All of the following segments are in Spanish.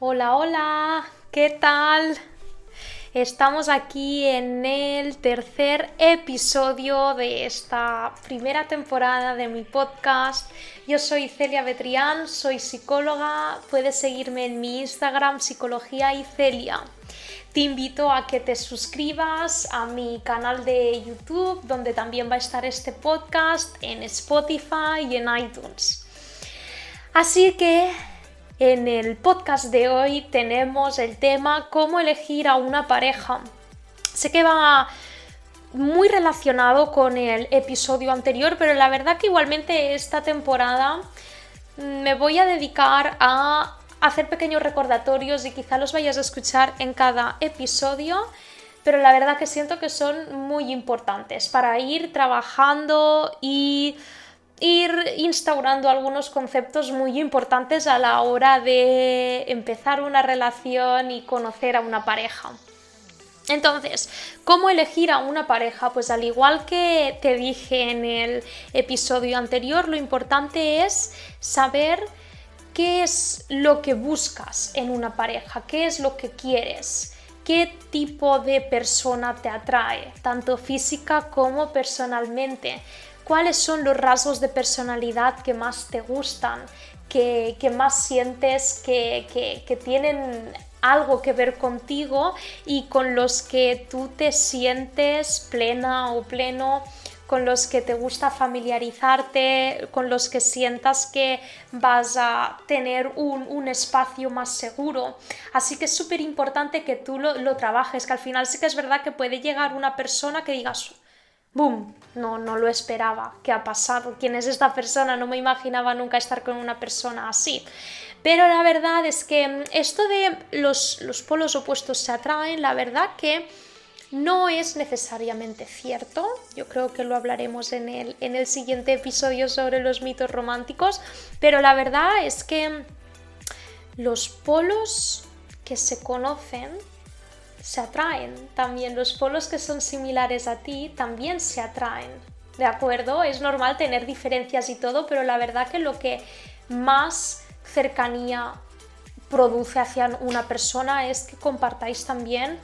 Hola, hola, ¿qué tal? Estamos aquí en el tercer episodio de esta primera temporada de mi podcast. Yo soy Celia Betrián, soy psicóloga. Puedes seguirme en mi Instagram, Psicología y Celia. Te invito a que te suscribas a mi canal de YouTube, donde también va a estar este podcast, en Spotify y en iTunes. Así que en el podcast de hoy tenemos el tema cómo elegir a una pareja. Sé que va muy relacionado con el episodio anterior, pero la verdad que igualmente esta temporada me voy a dedicar a hacer pequeños recordatorios y quizá los vayas a escuchar en cada episodio, pero la verdad que siento que son muy importantes para ir trabajando y ir instaurando algunos conceptos muy importantes a la hora de empezar una relación y conocer a una pareja. Entonces, ¿cómo elegir a una pareja? Pues al igual que te dije en el episodio anterior, lo importante es saber qué es lo que buscas en una pareja, qué es lo que quieres, qué tipo de persona te atrae, tanto física como personalmente cuáles son los rasgos de personalidad que más te gustan, que, más sientes que, que tienen algo que ver contigo y con los que tú te sientes plena o pleno con los que te gusta familiarizarte, con los que sientas que vas a tener un, espacio más seguro. Así que es súper importante que tú lo, lo, trabajes, que al final sí que es verdad que puede llegar una persona que digas, ¡Bum! No, no lo esperaba. ¿Qué ha pasado? ¿Quién es esta persona? No me imaginaba nunca estar con una persona así. Pero la verdad es que esto de los, los polos opuestos se atraen, la verdad que no es necesariamente cierto. Yo creo que lo hablaremos en el, en el siguiente episodio sobre los mitos románticos. Pero la verdad es que los polos que se conocen se atraen. También los polos que son similares a ti también se atraen. ¿De acuerdo? Es normal tener diferencias y todo, pero la verdad que lo que más cercanía produce hacia una persona es que compartáis también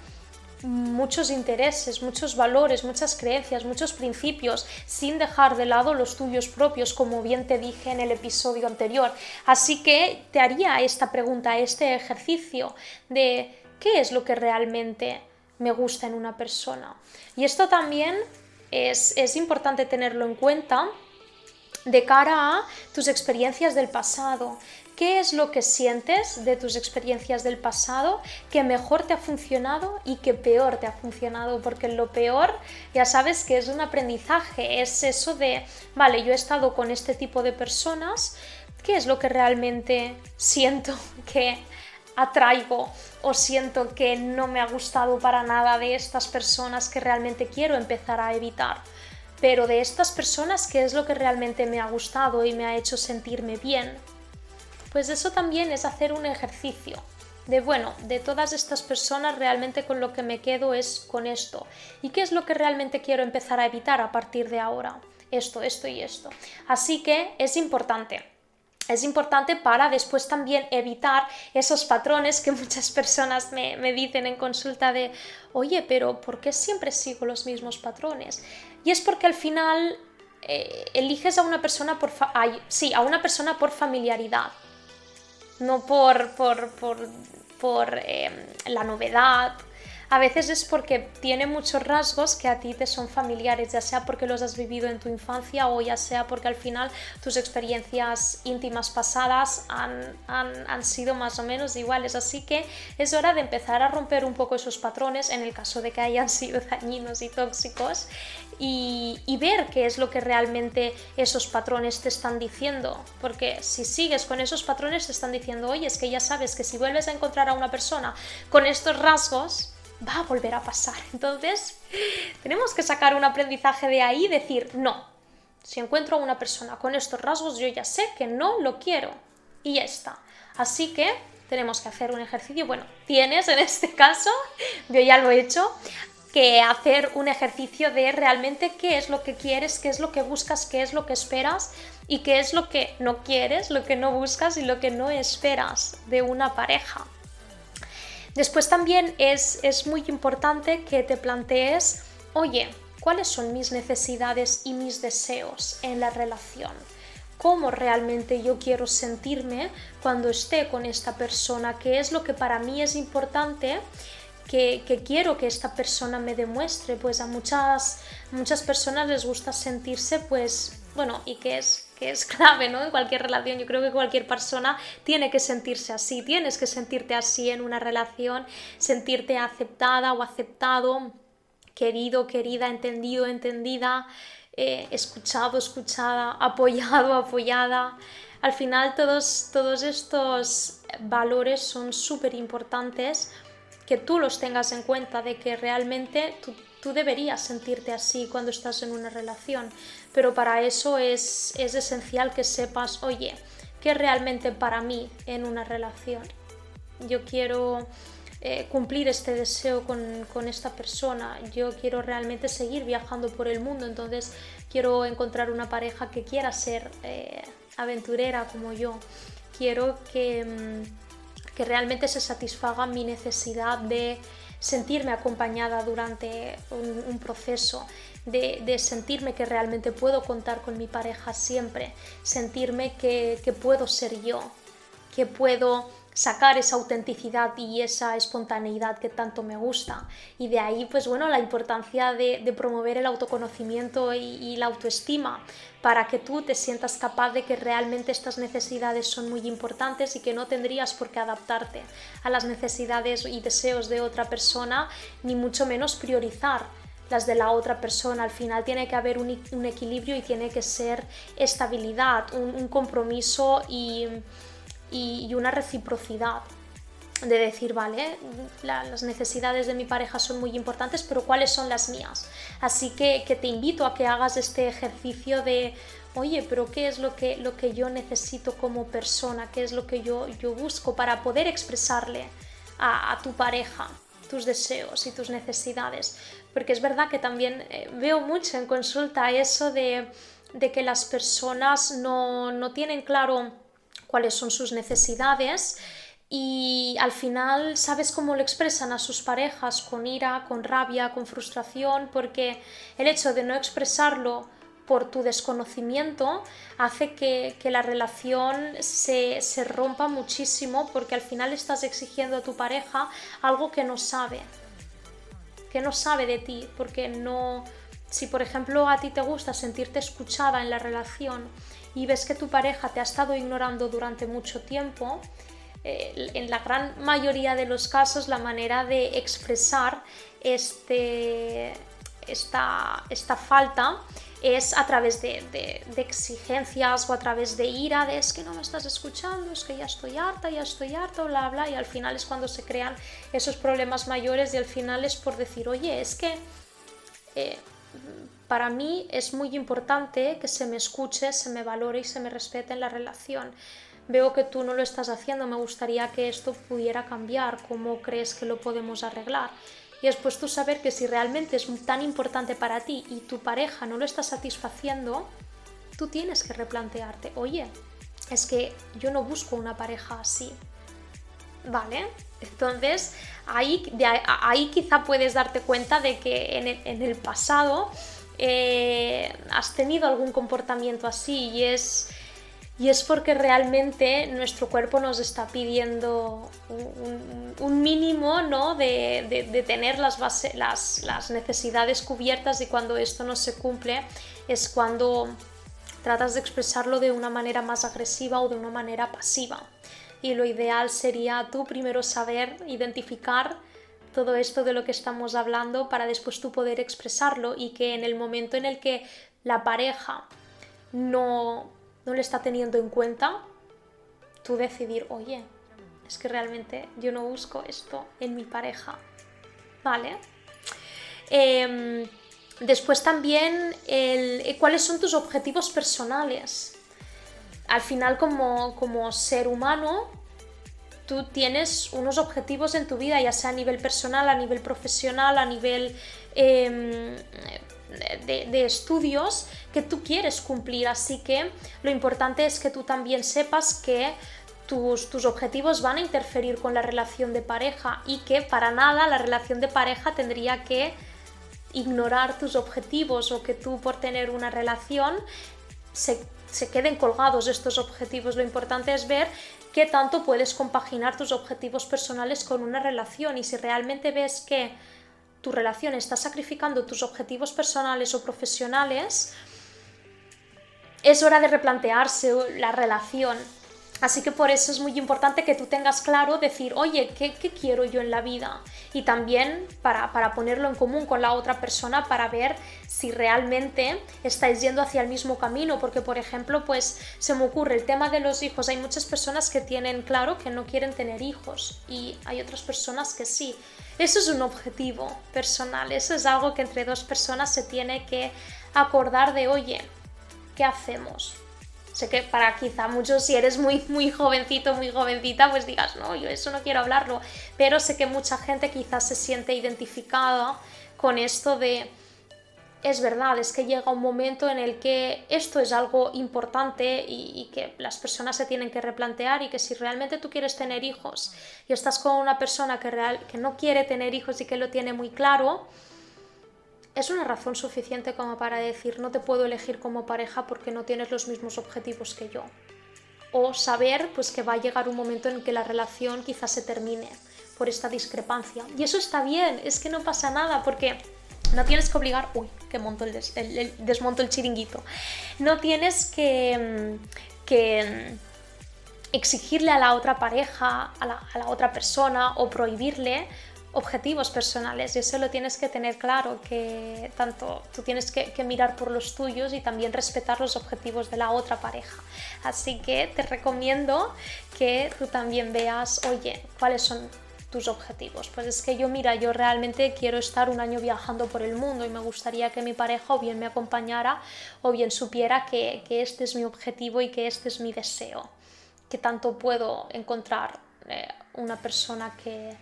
muchos intereses, muchos valores, muchas creencias, muchos principios, sin dejar de lado los tuyos propios, como bien te dije en el episodio anterior. Así que te haría esta pregunta, este ejercicio de qué es lo que realmente me gusta en una persona. Y esto también es, importante tenerlo en cuenta de cara a tus experiencias del pasado. ¿Qué es lo que sientes de tus experiencias del pasado que mejor te ha funcionado y que peor te ha funcionado? Porque lo peor ya sabes que es un aprendizaje, es eso de, vale, yo he estado con este tipo de personas, ¿qué es lo que realmente siento que atraigo o siento que no me ha gustado para nada de estas personas que realmente quiero empezar a evitar. Pero de estas personas, ¿qué es lo que realmente me ha gustado y me ha hecho sentirme bien? Pues eso también es hacer un ejercicio de, bueno, de todas estas personas realmente con lo que me quedo es con esto. ¿Y qué es lo que realmente quiero empezar a evitar a partir de ahora? Esto, esto y esto. Así que es importante es importante para después también evitar esos patrones que muchas personas me, dicen en consulta de, oye, pero ¿por qué siempre sigo los mismos patrones? Y es porque al final eh, eliges a una persona por, sí, a una persona por familiaridad, no por, por, por, eh, la novedad, a veces es porque tiene muchos rasgos que a ti te son familiares, ya sea porque los has vivido en tu infancia o ya sea porque al final tus experiencias íntimas pasadas han, han, sido más o menos iguales. Así que es hora de empezar a romper un poco esos patrones en el caso de que hayan sido dañinos y tóxicos y, y, ver qué es lo que realmente esos patrones te están diciendo. Porque si sigues con esos patrones te están diciendo, oye, es que ya sabes que si vuelves a encontrar a una persona con estos rasgos, va a volver a pasar. Entonces, tenemos que sacar un aprendizaje de ahí y decir, no, si encuentro a una persona con estos rasgos, yo ya sé que no lo quiero. Y ya está. Así que tenemos que hacer un ejercicio. Bueno, tienes en este caso, yo ya lo he hecho, que hacer un ejercicio de realmente qué es lo que quieres, qué es lo que buscas, qué es lo que esperas y qué es lo que no quieres, lo que no buscas y lo que no esperas de una pareja. Después también es, es muy importante que te plantees, oye, ¿cuáles son mis necesidades y mis deseos en la relación? cómo realmente yo quiero sentirme cuando esté con esta persona, qué es lo que para mí es importante que, quiero que esta persona me demuestre, pues a muchas, muchas personas les gusta sentirse, pues, bueno, y que es, que es clave, ¿no? En cualquier relación, yo creo que cualquier persona tiene que sentirse así, tienes que sentirte así en una relación, sentirte aceptada o aceptado, querido, querida, entendido, entendida, eh, escuchado, escuchada, apoyado, apoyada. Al final todos, todos estos valores son súper importantes que tú los tengas en cuenta de que realmente tú, deberías sentirte así cuando estás en una relación, pero para eso es, es esencial que sepas, oye, ¿qué realmente para mí en una relación? Yo quiero eh, cumplir este deseo con, esta persona, yo quiero realmente seguir viajando por el mundo, entonces quiero encontrar una pareja que quiera ser eh, aventurera como yo, quiero que... Mm, que realmente se satisfaga mi necesidad de sentirme acompañada durante un, proceso, de, sentirme que realmente puedo contar con mi pareja siempre, sentirme que, puedo ser yo, que puedo sacar esa autenticidad y esa espontaneidad que tanto me gusta. Y de ahí, pues bueno, la importancia de, promover el autoconocimiento y, la autoestima para que tú te sientas capaz de que realmente estas necesidades son muy importantes y que no tendrías por qué adaptarte a las necesidades y deseos de otra persona, ni mucho menos priorizar las de la otra persona. Al final tiene que haber un, equilibrio y tiene que ser estabilidad, un compromiso y y, una reciprocidad de decir, vale, las necesidades de mi pareja son muy importantes, pero ¿cuáles son las mías? Así que, te invito a que hagas este ejercicio de, oye, pero ¿qué es lo que, lo que yo necesito como persona? ¿Qué es lo que yo, yo busco para poder expresarle a, tu pareja tus deseos y tus necesidades? Porque es verdad que también eh, veo mucho en consulta eso de, de que las personas no, no tienen claro cuáles son sus necesidades y al final sabes cómo lo expresan a sus parejas con ira, con rabia, con frustración, porque el hecho de no expresarlo por tu desconocimiento hace que, la relación se, se, rompa muchísimo porque al final estás exigiendo a tu pareja algo que no sabe, que no sabe de ti, porque no... Si por ejemplo a ti te gusta sentirte escuchada en la relación y ves que tu pareja te ha estado ignorando durante mucho tiempo, eh, en la gran mayoría de los casos la manera de expresar este, esta, esta falta es a través de, exigencias o a través de ira, de es que no me estás escuchando, es que ya estoy harta, ya estoy harta, bla, bla, y al final es cuando se crean esos problemas mayores y al final es por decir, oye, es que eh, para mí es muy importante que se me escuche, se me valore y se me respete en la relación. Veo que tú no lo estás haciendo, me gustaría que esto pudiera cambiar, ¿cómo crees que lo podemos arreglar? Y después tú saber que si realmente es tan importante para ti y tu pareja no lo está satisfaciendo, tú tienes que replantearte, oye, es que yo no busco una pareja así. ¿Vale? Entonces, ahí, ahí quizá puedes darte cuenta de que en el pasado eh, has tenido algún comportamiento así y es, y es porque realmente nuestro cuerpo nos está pidiendo un, mínimo ¿no? de, tener las, las, necesidades cubiertas y cuando esto no se cumple es cuando tratas de expresarlo de una manera más agresiva o de una manera pasiva. Y lo ideal sería tú primero saber identificar todo esto de lo que estamos hablando para después tú poder expresarlo y que en el momento en el que la pareja no, no le está teniendo en cuenta, tú decidir, oye, es que realmente yo no busco esto en mi pareja, ¿vale? Em, después también, el, ¿cuáles son tus objetivos personales? Al final, como, como ser humano, tú tienes unos objetivos en tu vida, ya sea a nivel personal, a nivel profesional, a nivel em, de, estudios, que tú quieres cumplir. Así que lo importante es que tú también sepas que tus, tus, objetivos van a interferir con la relación de pareja y que para nada la relación de pareja tendría que ignorar tus objetivos o que tú por tener una relación se, se queden colgados estos objetivos. Lo importante es ver qué tanto puedes compaginar tus objetivos personales con una relación y si realmente ves que tu relación está sacrificando tus objetivos personales o profesionales, es hora de replantearse la relación Así que por eso es muy importante que tú tengas claro decir, oye, ¿qué, quiero yo en la vida? Y también para, para, ponerlo en común con la otra persona para ver si realmente estáis yendo hacia el mismo camino. Porque, por ejemplo, pues se me ocurre el tema de los hijos. Hay muchas personas que tienen claro que no quieren tener hijos y hay otras personas que sí. Eso es un objetivo personal, eso es algo que entre dos personas se tiene que acordar de, oye, ¿qué hacemos? Sé que para quizá muchos, si eres muy, muy jovencito, muy jovencita, pues digas, no, yo eso no quiero hablarlo. Pero sé que mucha gente quizás se siente identificada con esto de, es verdad, es que llega un momento en el que esto es algo importante y, que las personas se tienen que replantear y que si realmente tú quieres tener hijos y estás con una persona que, real, que no quiere tener hijos y que lo tiene muy claro, es una razón suficiente como para decir no te puedo elegir como pareja porque no tienes los mismos objetivos que yo. O saber pues que va a llegar un momento en que la relación quizás se termine por esta discrepancia. Y eso está bien, es que no pasa nada porque no tienes que obligar, uy, que monto el, desmonto el chiringuito. No tienes que, mm, que mm, exigirle a la otra pareja, a la, a la otra persona o prohibirle objetivos personales y eso lo tienes que tener claro, que tanto tú tienes que, mirar por los tuyos y también respetar los objetivos de la otra pareja. Así que te recomiendo que tú también veas, oye, cuáles son tus objetivos. Pues es que yo, mira, yo realmente quiero estar un año viajando por el mundo y me gustaría que mi pareja o bien me acompañara o bien supiera que, este es mi objetivo y que este es mi deseo. Que tanto puedo encontrar eh, una persona que,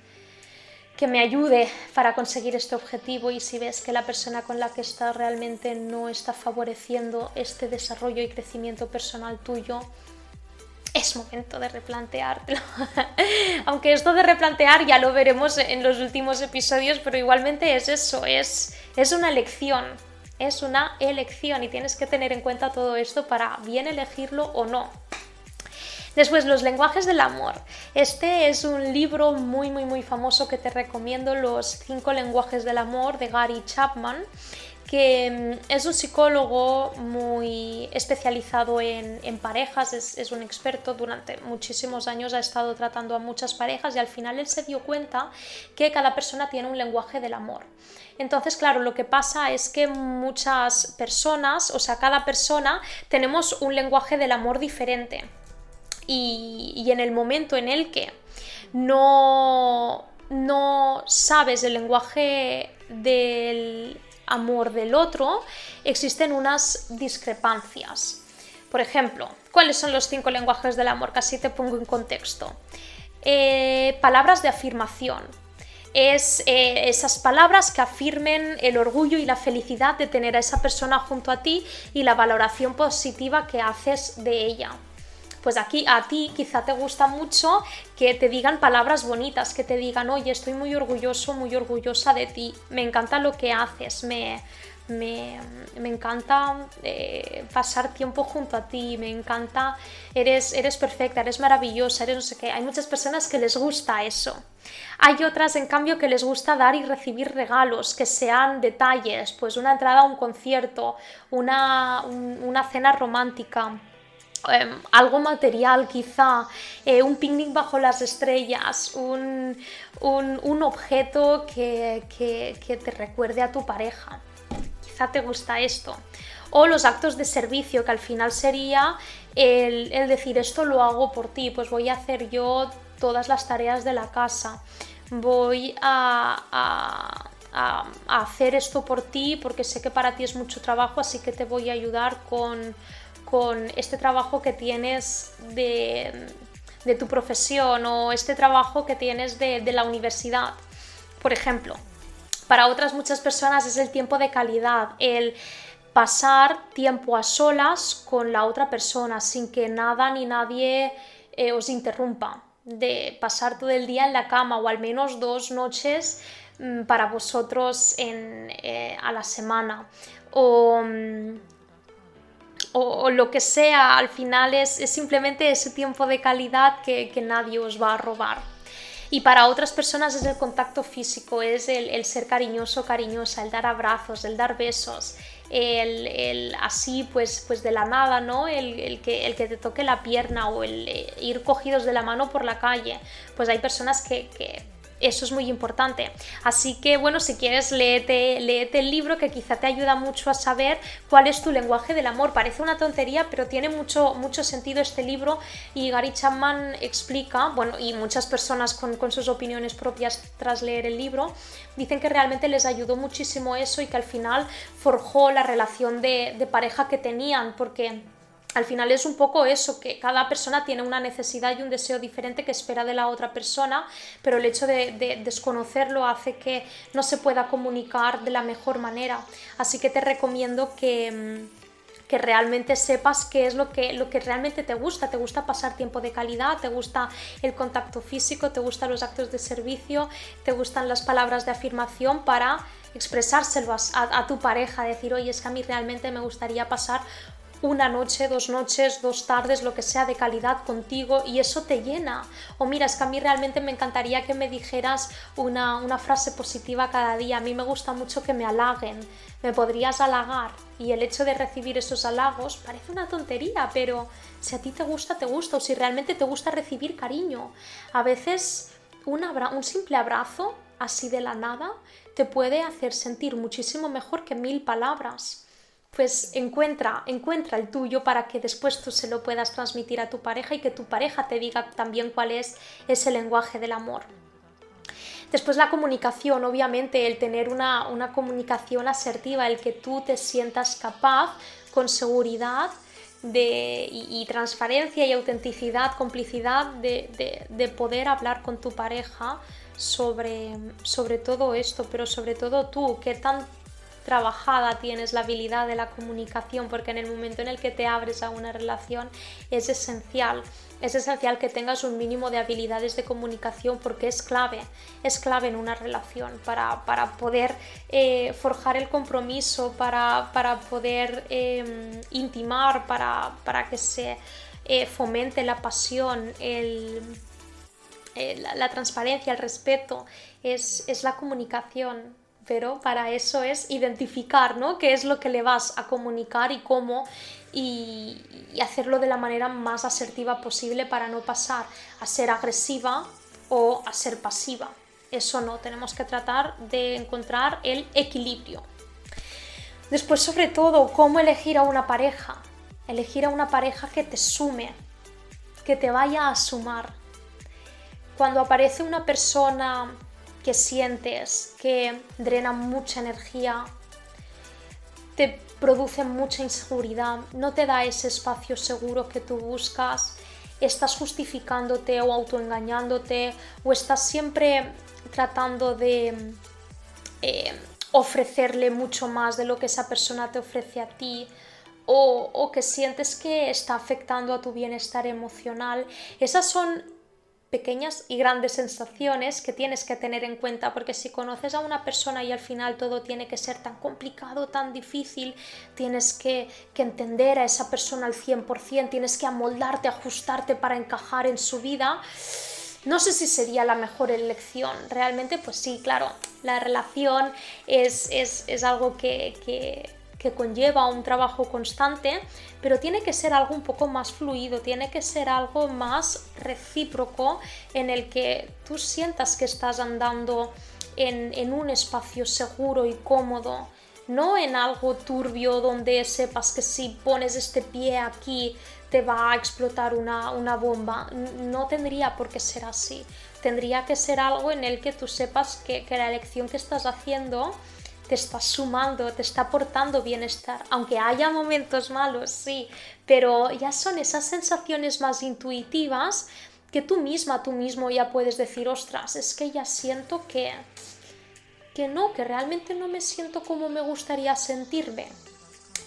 que me ayude para conseguir este objetivo y si ves que la persona con la que estás realmente no está favoreciendo este desarrollo y crecimiento personal tuyo, es momento de replanteártelo. Aunque esto de replantear ya lo veremos en los últimos episodios, pero igualmente es eso, es, es una elección. Es una elección y tienes que tener en cuenta todo esto para bien elegirlo o no. Después, Los lenguajes del amor. Este es un libro muy, muy, muy famoso que te recomiendo, Los cinco lenguajes del amor de Gary Chapman que mm, es un psicólogo muy especializado en, parejas, es, un experto, durante muchísimos años ha estado tratando a muchas parejas y al final él se dio cuenta que cada persona tiene un lenguaje del amor. Entonces, claro, lo que pasa es que muchas personas, o sea, cada persona tenemos un lenguaje del amor diferente y, en el momento en el que no, no sabes el lenguaje del amor del otro, existen unas discrepancias. Por ejemplo, ¿cuáles son los cinco lenguajes del amor? Casi te pongo en contexto. Eh, palabras de afirmación. Es eh, esas palabras que afirmen el orgullo y la felicidad de tener a esa persona junto a ti y la valoración positiva que haces de ella pues aquí a ti quizá te gusta mucho que te digan palabras bonitas, que te digan, oye, estoy muy orgulloso, muy orgullosa de ti, me encanta lo que haces, me, me, encanta eh, pasar tiempo junto a ti, me encanta, eres, eres perfecta, eres maravillosa, eres no sé qué. Hay muchas personas que les gusta eso. Hay otras, en cambio, que les gusta dar y recibir regalos, que sean detalles, pues una entrada a un concierto, una, una cena romántica Em, algo material quizá, eh, un picnic bajo las estrellas, un, objeto que, te recuerde a tu pareja. Quizá te gusta esto. O los actos de servicio, que al final sería el, decir esto lo hago por ti, pues voy a hacer yo todas las tareas de la casa, voy a, a hacer esto por ti porque sé que para ti es mucho trabajo, así que te voy a ayudar con con este trabajo que tienes de, tu profesión o este trabajo que tienes de, la universidad. Por ejemplo, para otras muchas personas es el tiempo de calidad, el pasar tiempo a solas con la otra persona sin que nada ni nadie eh, os interrumpa de pasar todo el día en la cama o al menos dos noches mm, para vosotros eh, a la semana mm, o, lo que sea, al final es, simplemente ese tiempo de calidad que, nadie os va a robar. Y para otras personas es el contacto físico, es el, ser cariñoso, cariñosa, el dar abrazos, el dar besos, el, así pues, pues de la nada, ¿no? El, que, el que te toque la pierna o el eh, ir cogidos de la mano por la calle. Pues hay personas que eso es muy importante. Así que bueno, si quieres, léete, el libro que quizá te ayuda mucho a saber cuál es tu lenguaje del amor. Parece una tontería, pero tiene mucho, mucho sentido este libro y Gary Chapman explica, bueno, y muchas personas con, sus opiniones propias tras leer el libro, dicen que realmente les ayudó muchísimo eso y que al final forjó la relación de, de pareja que tenían, porque al final es un poco eso, que cada persona tiene una necesidad y un deseo diferente que espera de la otra persona, pero el hecho de, desconocerlo hace que no se pueda comunicar de la mejor manera. Así que te recomiendo que, mm, que realmente sepas qué es lo que, lo que realmente te gusta. Te gusta pasar tiempo de calidad, te gusta el contacto físico, te gustan los actos de servicio, te gustan las palabras de afirmación para expresárselo a, a, tu pareja, decir, oye, es que a mí realmente me gustaría pasar una noche, dos noches, dos tardes, lo que sea de calidad contigo y eso te llena. O mira, es que a mí realmente me encantaría que me dijeras una, una frase positiva cada día. A mí me gusta mucho que me halaguen. Me podrías halagar y el hecho de recibir esos halagos parece una tontería, pero si a ti te gusta, te gusta o si realmente te gusta recibir cariño. A veces un, un simple abrazo así de la nada te puede hacer sentir muchísimo mejor que mil palabras pues encuentra, encuentra el tuyo para que después tú se lo puedas transmitir a tu pareja y que tu pareja te diga también cuál es ese lenguaje del amor. Después la comunicación, obviamente, el tener una, comunicación asertiva, el que tú te sientas capaz con seguridad de, y, transparencia y autenticidad, complicidad de, de, poder hablar con tu pareja sobre, sobre todo esto, pero sobre todo tú, qué tan trabajada tienes la habilidad de la comunicación, porque en el momento en el que te abres a una relación es esencial. Es esencial que tengas un mínimo de habilidades de comunicación porque es clave, es clave en una relación para, poder eh, forjar el compromiso, para, poder em, intimar, para, que se eh, fomente la pasión, el, eh, la, transparencia, el respeto, es, es la comunicación pero para eso es identificar ¿no? qué es lo que le vas a comunicar y cómo y, hacerlo de la manera más asertiva posible para no pasar a ser agresiva o a ser pasiva. Eso no, tenemos que tratar de encontrar el equilibrio. Después, sobre todo, cómo elegir a una pareja. Elegir a una pareja que te sume, que te vaya a sumar. Cuando aparece una persona que sientes, que drena mucha energía, te produce mucha inseguridad, no te da ese espacio seguro que tú buscas, estás justificándote o autoengañándote o estás siempre tratando de eh, ofrecerle mucho más de lo que esa persona te ofrece a ti. O, o que sientes que está afectando a tu bienestar emocional. Esas son pequeñas y grandes sensaciones que tienes que tener en cuenta, porque si conoces a una persona y al final todo tiene que ser tan complicado, tan difícil, tienes que, entender a esa persona al 100%, tienes que amoldarte, ajustarte para encajar en su vida. No sé si sería la mejor elección. Realmente, pues sí, claro, la relación es, es, algo que que conlleva un trabajo constante, pero tiene que ser algo un poco más fluido, tiene que ser algo más recíproco en el que tú sientas que estás andando en, un espacio seguro y cómodo, no en algo turbio donde sepas que si pones este pie aquí te va a explotar una, bomba. No tendría por qué ser así. Tendría que ser algo en el que tú sepas que, que la elección que estás haciendo te está sumando, te está aportando bienestar, aunque haya momentos malos, sí, pero ya son esas sensaciones más intuitivas que tú misma, tú mismo ya puedes decir, ostras, es que ya siento que, que no, que realmente no me siento como me gustaría sentirme,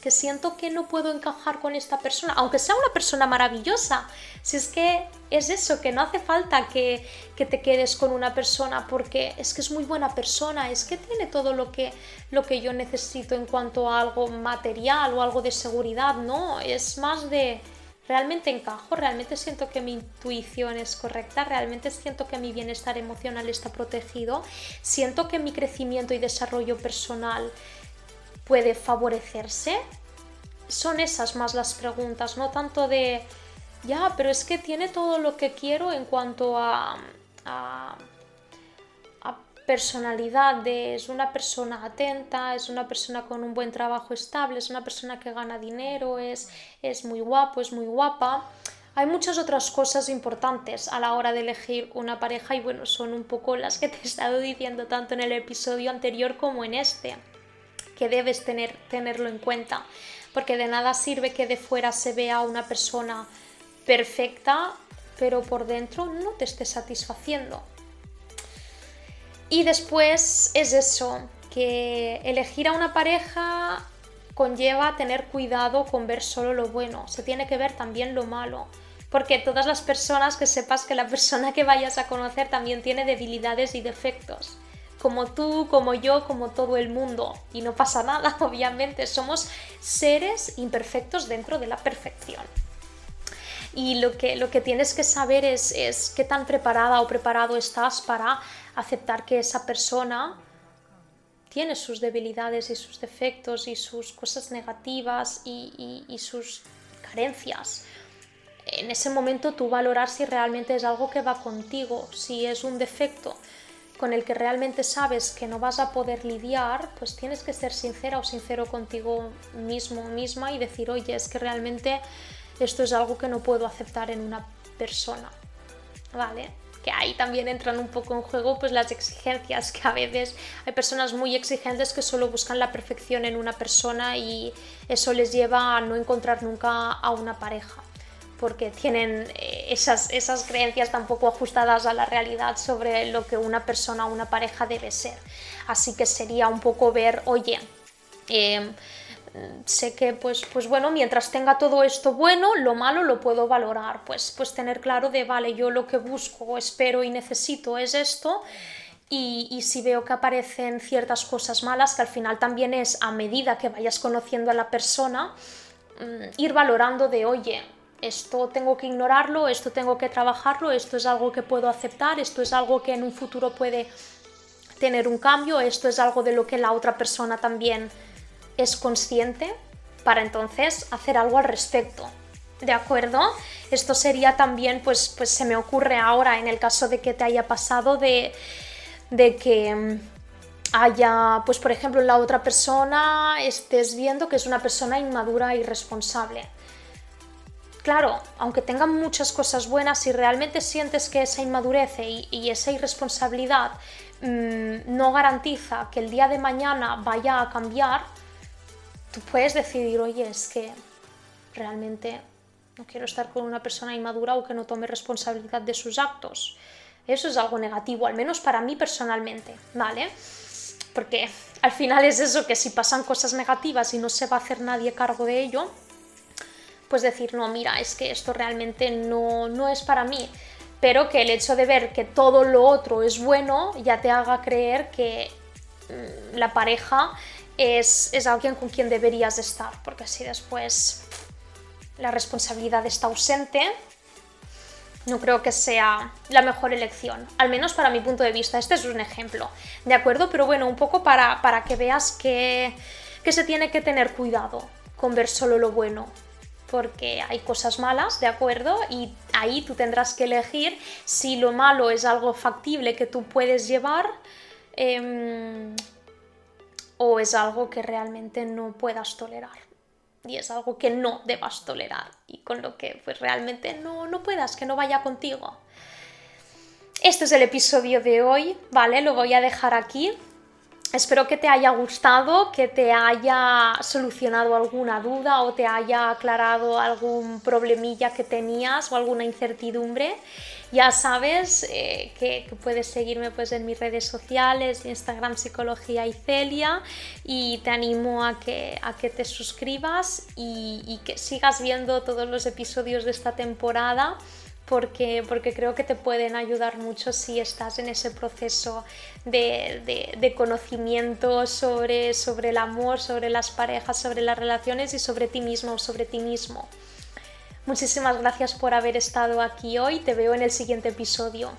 que siento que no puedo encajar con esta persona, aunque sea una persona maravillosa. Si es que es eso, que no hace falta que, que te quedes con una persona porque es que es muy buena persona, es que tiene todo lo que, lo que yo necesito en cuanto a algo material o algo de seguridad, no, es más de realmente encajo, realmente siento que mi intuición es correcta, realmente siento que mi bienestar emocional está protegido, siento que mi crecimiento y desarrollo personal puede favorecerse. Son esas más las preguntas, no tanto de, ya, pero es que tiene todo lo que quiero en cuanto a, personalidad es una persona atenta, es una persona con un buen trabajo estable, es una persona que gana dinero, es, es muy guapo, es muy guapa. Hay muchas otras cosas importantes a la hora de elegir una pareja y bueno, son un poco las que te he estado diciendo tanto en el episodio anterior como en este, que debes tener, tenerlo en cuenta, porque de nada sirve que de fuera se vea una persona perfecta, pero por dentro no te esté satisfaciendo. Y después es eso, que elegir a una pareja conlleva tener cuidado con ver solo lo bueno, se tiene que ver también lo malo. Porque todas las personas que sepas que la persona que vayas a conocer también tiene debilidades y defectos. Como tú, como yo, como todo el mundo. Y no pasa nada, obviamente. Somos seres imperfectos dentro de la perfección. Y lo que, lo que tienes que saber es, es qué tan preparada o preparado estás para aceptar que esa persona tiene sus debilidades y sus defectos y sus cosas negativas y, sus carencias. En ese momento tú valorar si realmente es algo que va contigo, si es un defecto con el que realmente sabes que no vas a poder lidiar, pues tienes que ser sincera o sincero contigo mismo misma y decir, oye, es que realmente esto es algo que no puedo aceptar en una persona. ¿Vale? que ahí también entran un poco en juego pues las exigencias, que a veces hay personas muy exigentes que solo buscan la perfección en una persona y eso les lleva a no encontrar nunca a una pareja porque tienen eh, esas, esas creencias tan poco ajustadas a la realidad sobre lo que una persona o una pareja debe ser. Así que sería un poco ver, oye, eh, sé que pues, pues bueno, mientras tenga todo esto bueno, lo malo lo puedo valorar, pues, pues tener claro de, vale, yo lo que busco, espero y necesito es esto. Y, y, si veo que aparecen ciertas cosas malas, que al final también es a medida que vayas conociendo a la persona, mm, ir valorando de, oye, esto tengo que ignorarlo, esto tengo que trabajarlo, esto es algo que puedo aceptar, esto es algo que en un futuro puede tener un cambio, esto es algo de lo que la otra persona también es consciente para entonces hacer algo al respecto. ¿De acuerdo? Esto sería también, pues, pues se me ocurre ahora en el caso de que te haya pasado de, de que mm, haya, pues por ejemplo, la otra persona estés viendo que es una persona inmadura e irresponsable. Claro, aunque tengan muchas cosas buenas, si realmente sientes que esa inmadurez y, esa irresponsabilidad mm, no garantiza que el día de mañana vaya a cambiar, tú puedes decidir, oye, es que realmente no quiero estar con una persona inmadura o que no tome responsabilidad de sus actos. Eso es algo negativo, al menos para mí personalmente, ¿vale? Porque al final es eso, que si pasan cosas negativas y no se va a hacer nadie cargo de ello, pues decir, no, mira, es que esto realmente no, no es para mí. Pero que el hecho de ver que todo lo otro es bueno ya te haga creer que mm, la pareja es, alguien con quien deberías estar, porque si después la responsabilidad está ausente, no creo que sea la mejor elección, al menos para mi punto de vista. Este es un ejemplo, ¿de acuerdo? Pero bueno, un poco para, para que veas que, que se tiene que tener cuidado con ver solo lo bueno, porque hay cosas malas, ¿de acuerdo? Y ahí tú tendrás que elegir si lo malo es algo factible que tú puedes llevar. Em, o es algo que realmente no puedas tolerar y es algo que no debas tolerar y con lo que pues realmente no, no puedas, que no vaya contigo. Este es el episodio de hoy, ¿vale? Lo voy a dejar aquí. Espero que te haya gustado, que te haya solucionado alguna duda o te haya aclarado algún problemilla que tenías o alguna incertidumbre. Ya sabes eh, que, puedes seguirme pues, en mis redes sociales, Instagram Psicología y Celia, y te animo a que, a que te suscribas y, y que sigas viendo todos los episodios de esta temporada porque, porque creo que te pueden ayudar mucho si estás en ese proceso de, de, conocimiento sobre, sobre el amor, sobre las parejas, sobre las relaciones y sobre ti mismo sobre ti mismo. Muchísimas gracias por haber estado aquí hoy, te veo en el siguiente episodio.